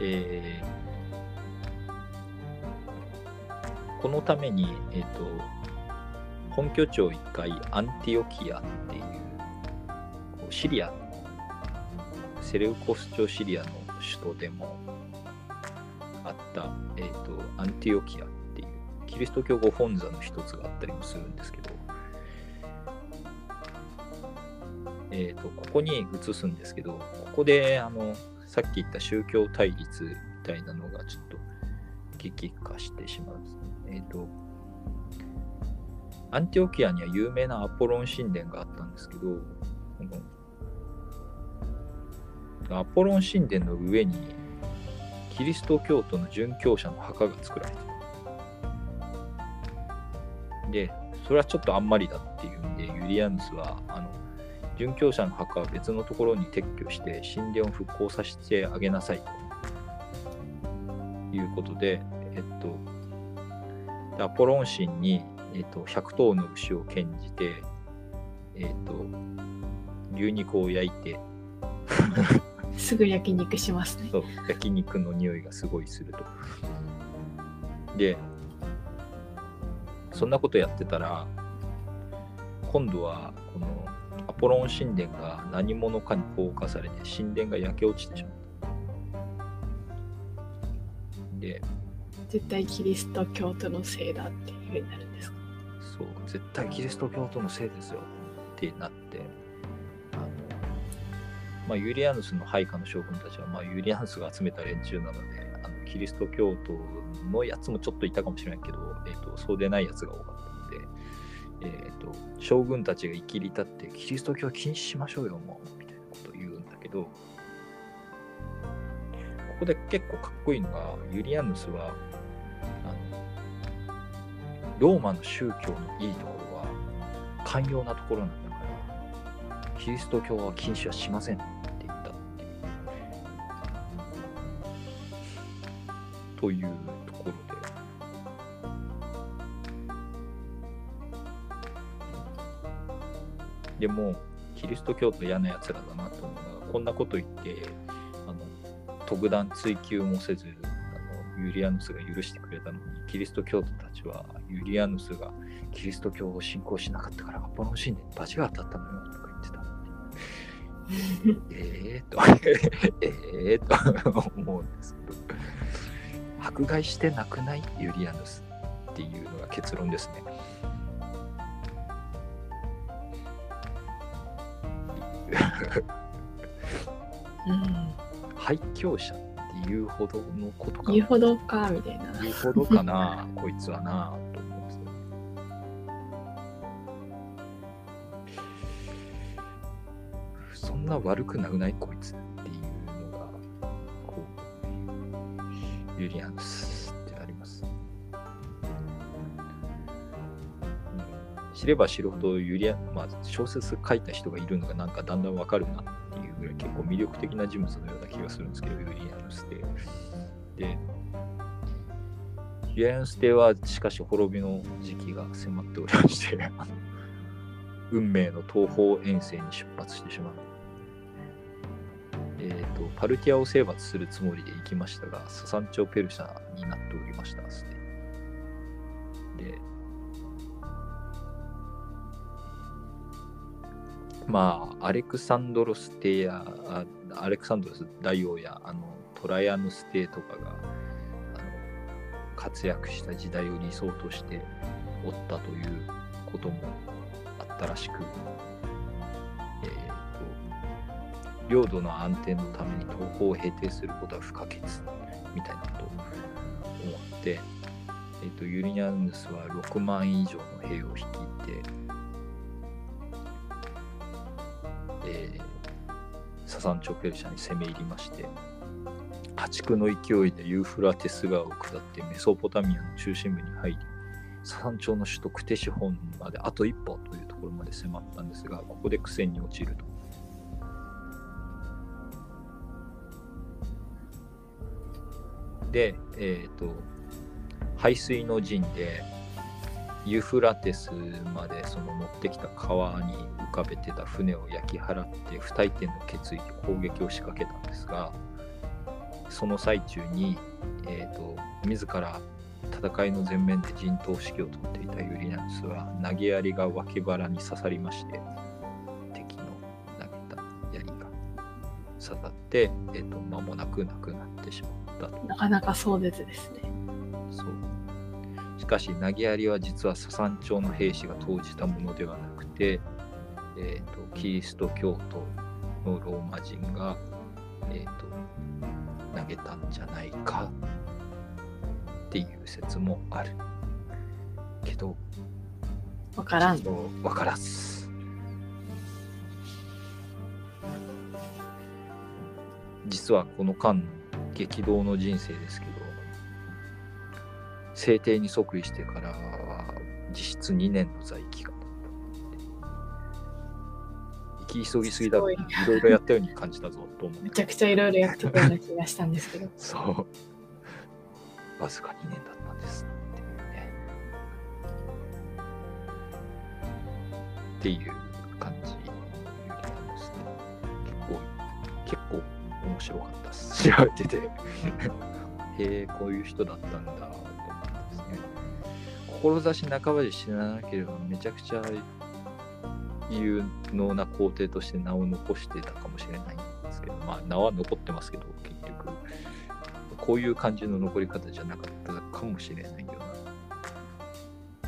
えーこのために、えっと本拠地を一回アンティオキアっていうこうシリアセレウコス朝シリアの首都でもあった、えー、とアンティオキアっていうキリスト教ご本座の一つがあったりもするんですけど、えー、とここに移すんですけどここであのさっき言った宗教対立みたいなのがちょっと激化してしまうんですね。えっ、とアンティオキアには有名なアポロン神殿があったんですけど、アポロン神殿の上にキリスト教徒の殉教者の墓が作られて。で、それはちょっとあんまりだっていうんで、ユリアヌスは、あの、殉教者の墓は別のところに撤去して神殿を復興させてあげなさいということで、えっと、アポロン神に、えっと、100頭の牛を献じて、えっと、牛肉を焼いて、すぐ焼肉しますね。そう焼肉の匂いがすごいすると。で、そんなことやってたら、今度はこのアポロン神殿が何者かに放火されて神殿が焼け落ちてしまった。で、絶対キリスト教徒のせいだっていうふうになるんですか？そう、絶対キリスト教徒のせいですよ。ってなって、あの、まあ、ユリアヌスの配下の将軍たちは、まあ、ユリアヌスが集めた連中なので、あのキリスト教徒のやつもちょっといたかもしれないけど、えっとそうでないやつが多かったので、えっと将軍たちが生きり立って、キリスト教は禁止しましょうよ、もう、みたいなことを言うんだけど、ここで結構かっこいいのが、ユリアヌスは、あのローマの宗教のいいところは寛容なところなんだからキリスト教は禁止はしませんって言ったっていう。というところででもキリスト教徒嫌なやつらだなと思うのがこんなこと言ってあの特段追求もせずユリアヌスが許してくれたのに、キリスト教徒たちはユリアヌスがキリスト教を信仰しなかったから、アポロン神殿に罰が当たったのよとか言ってた。えーと、えーと思うんですけど、迫害してなくないユリアヌスっていうのが結論ですね。うん。廃教者っていうほどのことか言うほどか、みたいな。言うほどかな こいつはなと思うんですよそんな悪くなくないこいつっていうのがこうユリアンスってあります、うん。知れば知るほどユリアン、まあ、小説書いた人がいるのがなんかだんだんわかるなってぐらい結構魅力的な人物のような気がするんですけどユリアンスってでユリアンス帝はしかし滅びの時期が迫っておりまして 運命の東方遠征に出発してしまう。えー、とパルティアを征伐するつもりで行きましたが、ササンチョ・ペルシャになっておりました。で、まあ、アレクサンドロス帝や、アレクサンドロス大王や、あのトライアヌス帝とかがあの活躍した時代を理想としておったということもあったらしく、えー、と領土の安定のために東方を平定することは不可欠みたいなことを思って、えー、とユリニャヌスは6万以上の兵を率いて、ササンチョペルシャに攻め入りまして破竹の勢いでユーフラテス川を下ってメソポタミアの中心部に入りササン朝の首都クテシホンまであと一歩というところまで迫ったんですがここで苦戦に陥ると。で、えっ、と、排水の陣で、ユーフラテスまでその乗ってきた川に浮かべてた船を焼き払って不退転の決意で攻撃を仕掛けたんですが、その最中に、えー、と自ら戦いの前面で陣頭指揮を取っていたユリナヌスは投げ槍が脇腹に刺さりまして敵の投げた槍が刺さって、えー、と間もなく亡くなってしまったと。なかなか壮絶ですね。そうしかし投げ槍は実はササン朝の兵士が投じたものではなくて、えー、とキリスト教徒のローマ人が、えー、と投げたんじゃないかっていう説もある。けどわからん。そうわからず実はこの間の激動の人生ですけど制定に即位してからは実質2年の在位期間き急ぎすぎだろいすごい。ろいろやったように感じたぞ。と思うめちゃくちゃいろいろやってたような気がしたんですけど。そう。わずか2年だったんですっていうね。っていう感じ結構結構面白かったです。調べてて。へえこういう人だったんだと思ってですね。志半ばで死ななければめちゃくちゃ有能な皇帝として名を残してたかもしれないんですけどまあ名は残ってますけど結局こういう感じの残り方じゃなかったかもしれないよ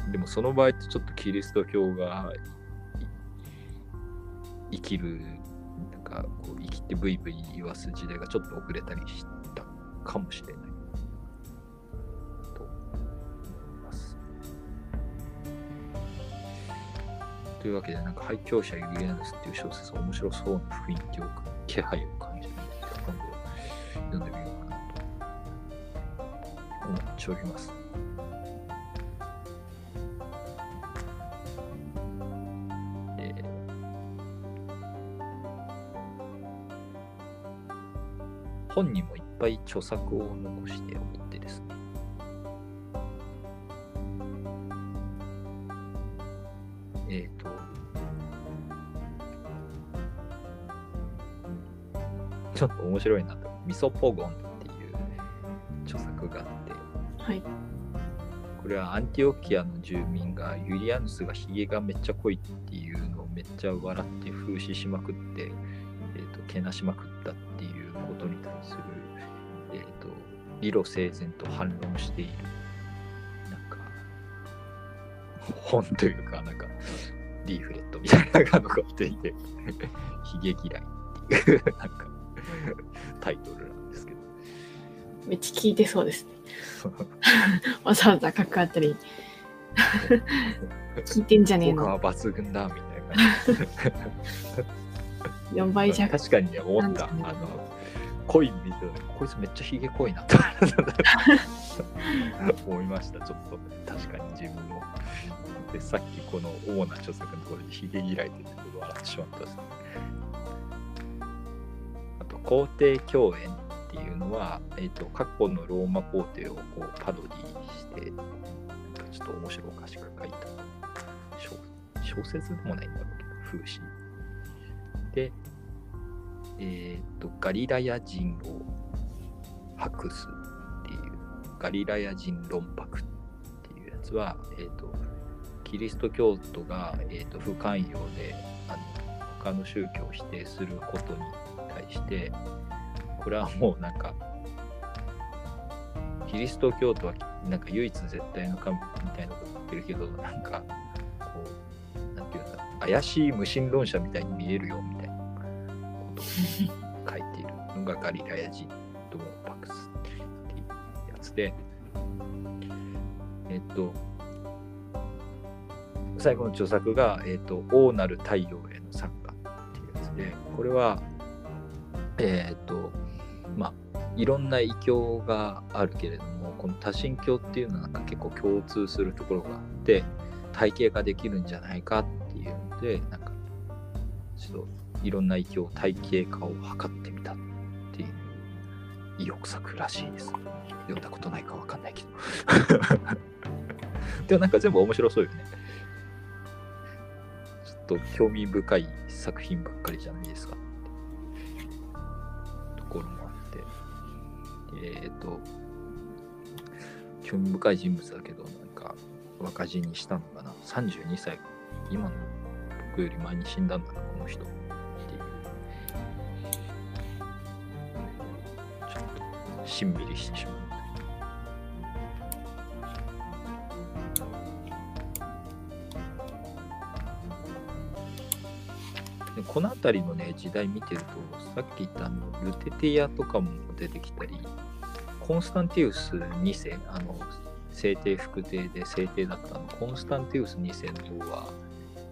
な。でもその場合ってちょっとキリスト教が生きる、なんかこう生きてブイブイ言わす時代がちょっと遅れたりしたかもしれない。いうわけで、なんか廃教者ユリアヌスっていう小説面白そうな雰囲気を、気配を感じるので、今度読んでみようかなと思っております。本にもいっぱい著作を残しておっ面白いなと。ミソポゴンっていう著作があって、はい。これはアンティオキアの住民がユリアヌスがひげがめっちゃ濃いっていうのをめっちゃ笑って風刺しまくって、えー、とけなしまくったっていうことに対する、えー、と理路整然と反論しているなんか本というかなんかリーフレットみたいなのが残っていて ひげ嫌いっていうなんか タイトルなんですけど。めっちゃ聞いてそうですね。わざわざ書くあたり、聞いてんじゃねえの。効果は抜群だみたいな。感じ4倍弱。確かにね思った。あの。濃い見てこいつめっちゃひげ濃いなと思いましたちょっと確かに自分も。でさっきこの主な著作のところでひげ嫌いって言って笑ってしまったですね皇帝共演っていうのは、えー、と過去のローマ皇帝をこうパロディしてちょっと面白おかしく書いた小説でもないんだろうけど風刺。でえっ、とガリラヤ人を白すっていうガリラヤ人論白っていうやつは、えー、とキリスト教徒が、えー、と不寛容であの他の宗教を否定することにしてこれはもうなんかキリスト教徒はなんか唯一絶対の神みたいなこと言ってるけどなんかこうなんていうんだ怪しい無神論者みたいに見えるよみたいな。ことを書いている。のがガリラヤ人とパクスっていうやつで。えっと最後の著作が、えっと「王なる太陽への作家」っていうやつで。これはえっとまあいろんな異教があるけれどもこの多神教っていうのはなんか結構共通するところがあって体系化できるんじゃないかっていうのでなんかちょっといろんな異教体系化を図ってみたっていう意欲作らしいです。読んだことないかわかんないけど。でもなんか全部面白そうよね。ちょっと興味深い作品ばっかりじゃないですか。えっ、と興味深い人物だけどなんか若死にしたのかな。32歳今の僕より前に死んだんだなこの人。っていう。ちょっとしんみりしてしまう。この辺りのね時代見てるとさっき言ったあのルテティアとかも出てきたりコンスタンティウス2世あの聖帝副帝で聖帝だったのコンスタンティウス2世の方は、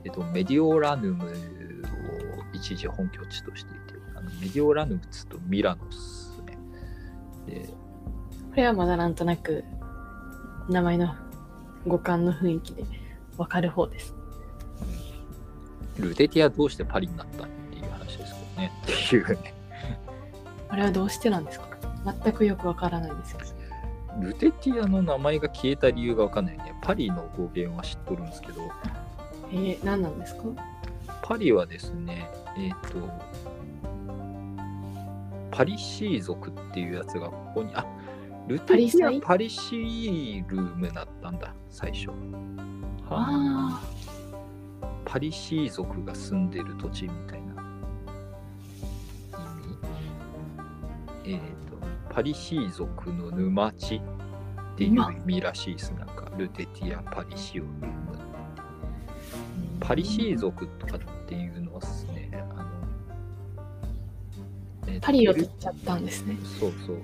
えっと、メディオラヌムを一時本拠地としていてあのメディオラヌムっつうとミラノっすねでこれはまだなんとなく名前の五感の雰囲気でわかる方です。ルテティアどうしてパリになったっていう話ですけどねっていうねあれはどうしてなんですか？全くよくわからないですけど。ルテティアの名前が消えた理由がわかんないね。パリの語源は知っとるんですけど、えー、何なんですか？パリはですね、えっ、と、パリシー族っていうやつがここに、あルテティアパリシー？ルムだったんだ、最初。はあパリシー族が住んでる土地みたいな意味？えっ、と、パリシー族の沼地っていう意味らしいです。なんか、ルテティア・パリシオ。パリシー族とかっていうのはですね、あの、えーとパリを取っちゃったんですね。そうそう。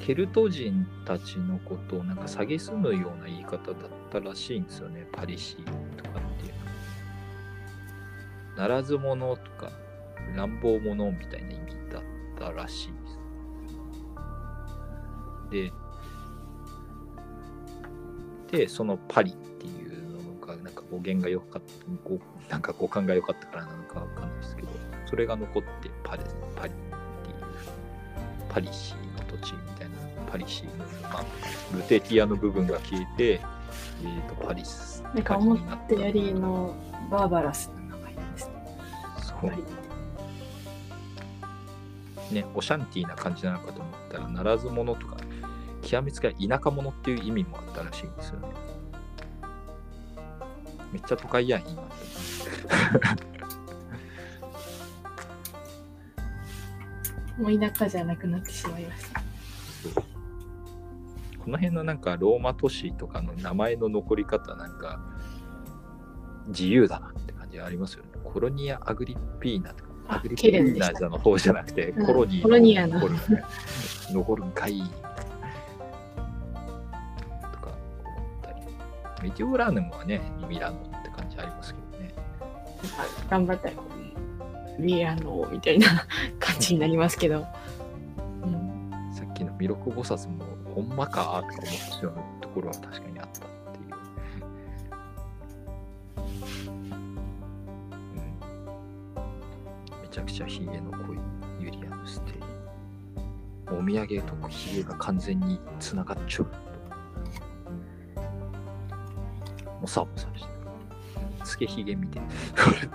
ケルト人たちのことをなんか蔑むような言い方だったらしいんですよね、パリシーとか。ならず者とか乱暴者みたいな意味だったらしいです。で、で、そのパリっていうのが、なんか語源が良かった、語なんか語感が良かったからなのかわかんないですけど、それが残ってパリ、パリっていう、パリシーの土地みたいな、パリシーの沼、ルテティアの部分が消えて、えー、とパリス。なんか思ったってやりのバーバラス。ね、オシャンティーな感じなのかと思ったら、ならず者とか極めつけは田舎者っていう意味もあったらしいんですよね。めっちゃ都会やん、今。もう田舎じゃなくなってしまいました。この辺のなんかローマ都市とかの名前の残り方なんか自由だなって感じありますよね。コロニア・アグリッピーナとか、あアグリッピーナじゃの方じゃなくて、うんコロニーコロニアの残るんかいとか思ったり。メディオラーネムはね、ミラノって感じありますけどね。頑張ったら、ミラノみたいな感じになりますけど。うん、さっきの弥勒菩薩もほんまかとか思ってしまうところは確かにあったちゃくちゃヒゲの濃いユリアムステイ。お土産とヒゲが完全につながっちゃう。もさもさしてる。つけひげみたいな。これね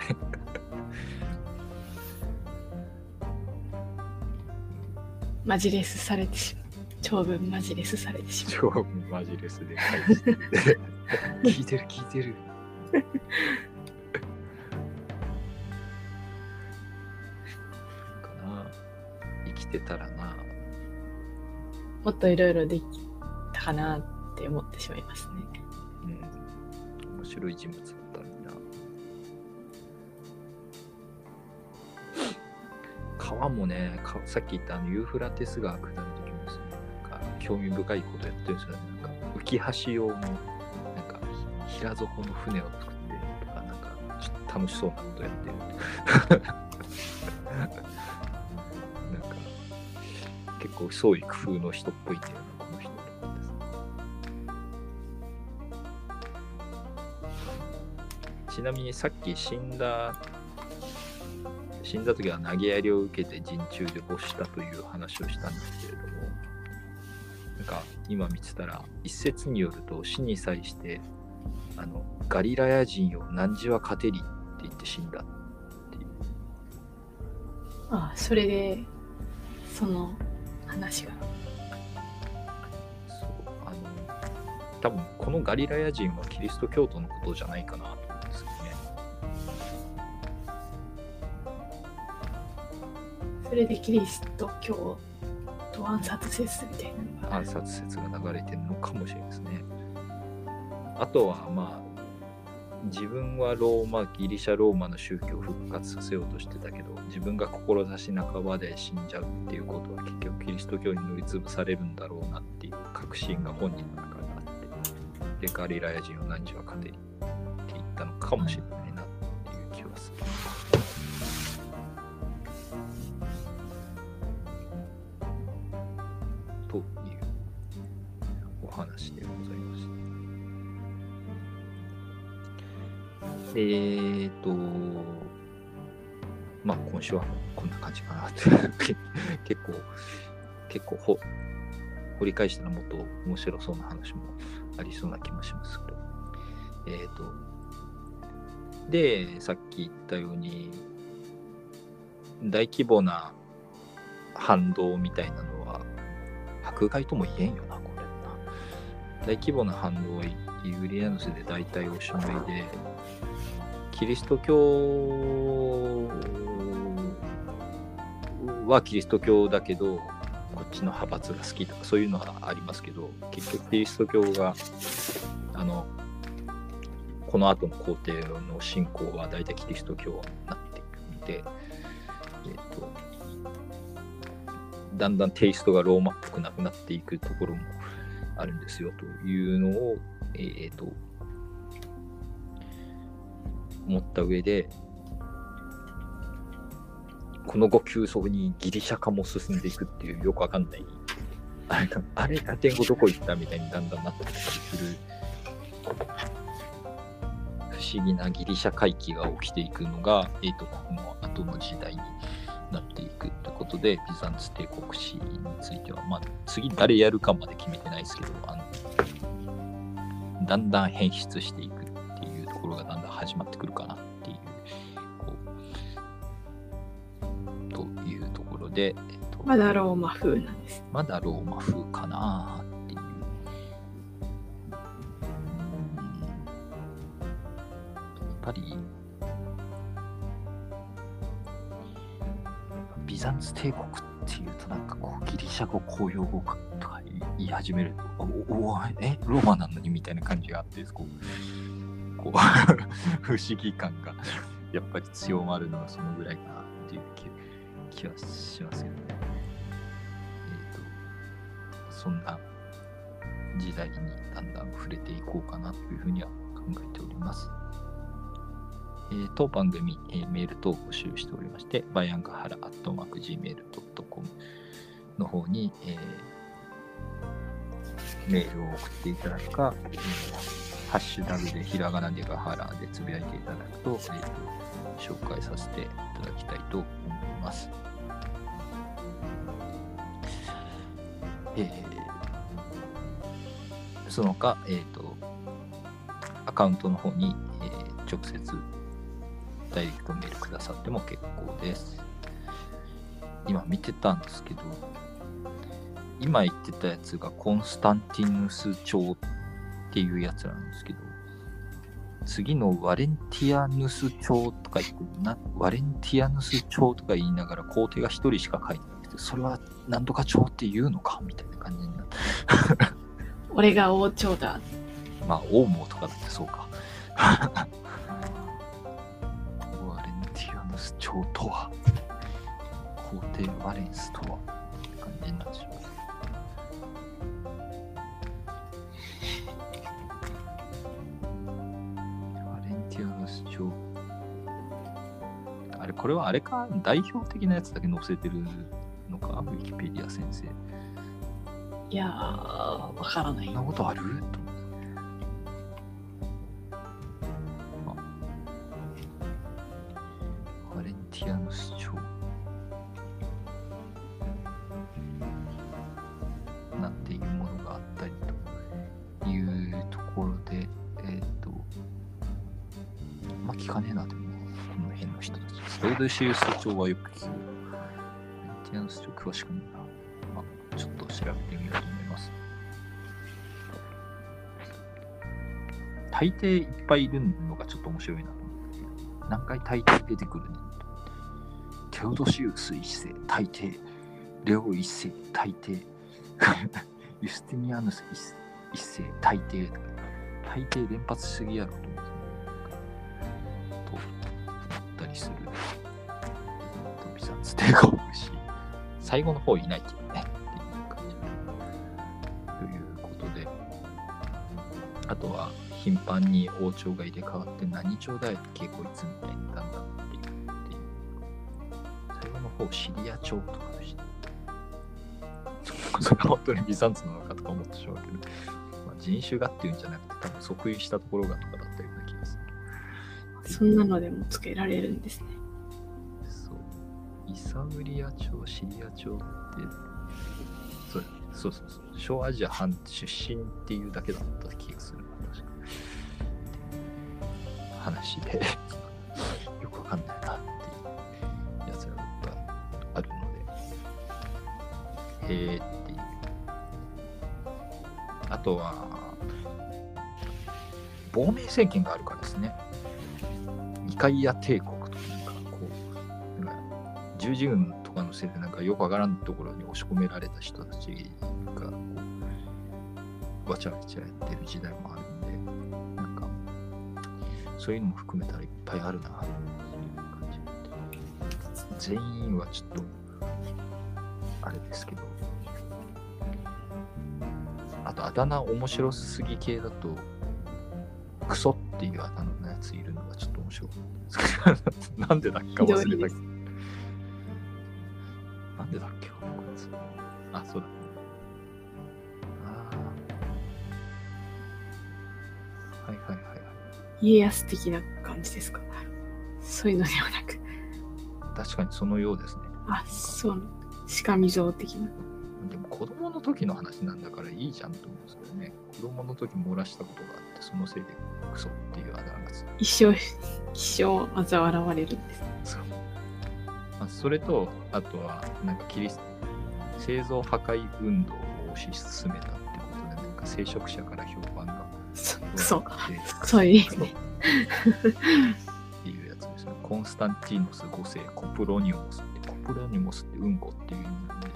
マジレスされてしまう。長文マジレスされてしまう。超マジレスで 聞いてる聞いてるてたらな。もっといろいろできたかなって思ってしまいますね。うん。面白い人物だったのにな。川もねかさっき言ったあのユーフラテス川下る時もですね。なんか興味深いことやってるんですよね。なんか浮き橋用のなんかひ平底の船を作ってとかなんかちょっと楽しそうなことやってるなんか結構創意工夫の人っぽいんだよなこの人と思ってさちなみにさっき死んだ死んだ時は投げやりを受けて陣中で没したという話をしたんですけれどもなんか今見てたら一説によると死に際してあのガリラヤ人を汝は勝てりって言って死んだっていう。ああ、それで、その話が。そうあの多分このガリラヤ人はキリスト教徒のことじゃないかなと思うんですけどねそれでキリスト教と暗殺説みたいな。暗殺説が流れてるのかもしれないですね。あとはまあ自分はローマギリシャローマの宗教を復活させようとしてたけど自分が志半ばで死んじゃうっていうことは結局キリスト教に乗り潰されるんだろうなっていう確信が本人の中にあってでガリラヤ人を何時は勝てにって言ったのかもしれないなっていう気はする。というお話でございましえーと、まあ今週はこんな感じかなって 結構、結構ほ掘り返したらもっと面白そうな話もありそうな気もしますけど。えーと、で、さっき言ったように、大規模な反動みたいなのは迫害とも言えんよな、これな。大規模な反動はユーリアヌスで大体おしまいで、キリスト教はキリスト教だけど、こっちの派閥が好きとかそういうのはありますけど、結局キリスト教が、あの、この後の皇帝の信仰は大体キリスト教になっていくので、えっ、と、だんだんテイストがローマっぽくなくなっていくところもあるんですよというのを、えー、と思った上でこの後急速にギリシャ化も進んでいくっていうよくわかんない。あれかあれラテン語どこ行ったみたいにだんだんなってきたりする。不思議なギリシャ回帰が起きていくのが、えー、とこの後の時代になっていくということで、ビザンツ帝国史については、まあ、次誰やるかまで決めてないですけど、あのだんだん変質していく。ころがだんだん始まってくるかなっていう、こう、というところで、まだローマ風なんです。まだローマ風かなっていう。やっぱり、ビザンツ帝国っていうとなんかこうギリシャ語公用語とか言い始めるとおおえローマなのにみたいな感じがあってこうこう 不思議感がやっぱり強まるのはそのぐらいかなっていう気気はしますけどね。えっ、とそんな時代にだんだん触れていこうかなというふうには考えております。えー当番組、えーメール等を募集しておりまして、バイアンガハラアットマーク Gmail.com の方に、えーメールを送っていただくか、えーハッシュタグでひらがなでガハラでつぶやいていただくと、えーと紹介させていただきたいと思います。えーその他、えっ、と、アカウントの方に、えー直接ダイレクトメールくださっても結構です。今見てたんですけど、今言ってたやつがコンスタンティヌス朝っていうやつなんですけど、次のワレンティアヌス朝とか言ってな、ワレンティアヌス朝とか言いながら皇帝が一人しか書いてなくて、それはなんとか朝って言うのかみたいな感じになって。俺が王朝だ。まあ、オウムとかだってそうか。ワレンティアヌス朝とは、皇帝ワレンスとは、これはあれか、代表的なやつだけ載せてるのか、ウィキペディア先生。いやー、わからないそんな。ことある？とたちストードシウス朝はよく聞くバレンティアの主張詳しくないなまあちょっと調べてみようと思います大抵いっぱいいるのがちょっと面白いなと思って何回大抵出てくるねとテオドシウス一世大抵レオ一世大抵ユスティニアヌス一世大抵大抵連発しすぎやろと思ってビザンツ帝国し最後の方いないけどね。っていう感じ。ということで。あとは頻繁に王朝が入れ替わって何朝だよってこいつみたいにだんだんっていくっていう。最後の方シリア朝とかでした。それが本当にビザンツなのかとか思ってしまうけど、まあ、人種がっていうんじゃなくて多分即位したところがとかだったような気がする。そんなのでもつけられるんですね。サウリア朝、シリア朝って、そう。そう。そう。そう。小アジア半出身っていう。だけだった気がする、確か。話で、よくわかんないなっていう。やつがあるので、へえっていう。あとは、亡命政権があるからですね。イカイア帝国十字軍とかのせいでなんかよくわからんところに押し込められた人たちがわちゃわちゃやってる時代もあるんでなんかそういうのも含めたらいっぱいあるなっていう感じ全員はちょっとあれですけどあとあだ名面白すぎ系だとクソっていうあだ名のやついるのがちょっと面白かったですけどなんでだっけか忘れたけ？ど家康的な感じですか？そういうのではなく。確かにそのようですねあ、そう。鹿見像的な。でも子供の時の話なんだからいいじゃんと思うんですけどね子供の時漏らしたことがあってそのせいでクソっていうあだ名が一生、一生嘲笑われるんです。そう。まあ、それと、あとは、なんかキリス製造破壊運動を推し進めたってことで、なんか聖職者から評判がそ悪くてそう。そういう意味ね。っていうやつですね。コンスタンティノス5世、コプロニモスって、コプロニモスってうんこっていう意味なんで、コ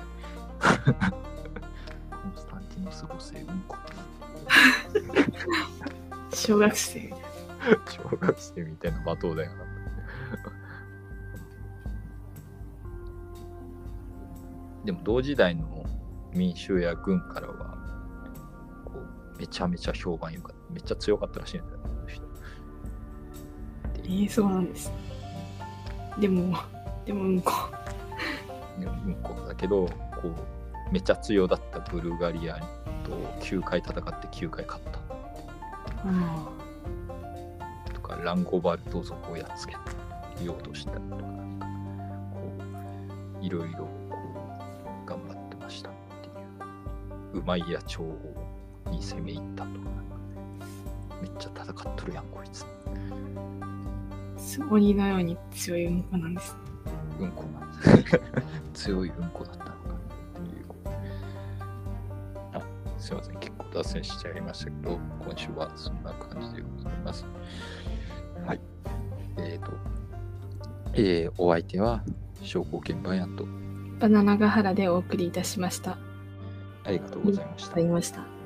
ンスタンティノス5世、うんこ小学生。小学生みたいな罵倒だよな。でも同時代の民衆や軍からはこうめちゃめちゃ評判良かっためっちゃ強かったらしいんだよ。この人えー、そうなんです。でも、でもうんこ。でもうんこだけどこうめっちゃ強だったブルガリアと9回戦って9回勝った。あとかランゴバルト族をやっつけようとしたりとかなんかこういろいろこう頑張ってましたっていう。うまいや朝に攻め入ったとかめっちゃ戦っとるやんこいつ。のように強いうんこなんです。うんこ 強いうんこだったのかあすいません結構脱線しちゃいましたけど今週はそんな感じでございます。はい。えっ、とえーお相手は証拠現場やんと。バナナガハラでお送りいたしました。あありがとうございました。りがとうございました。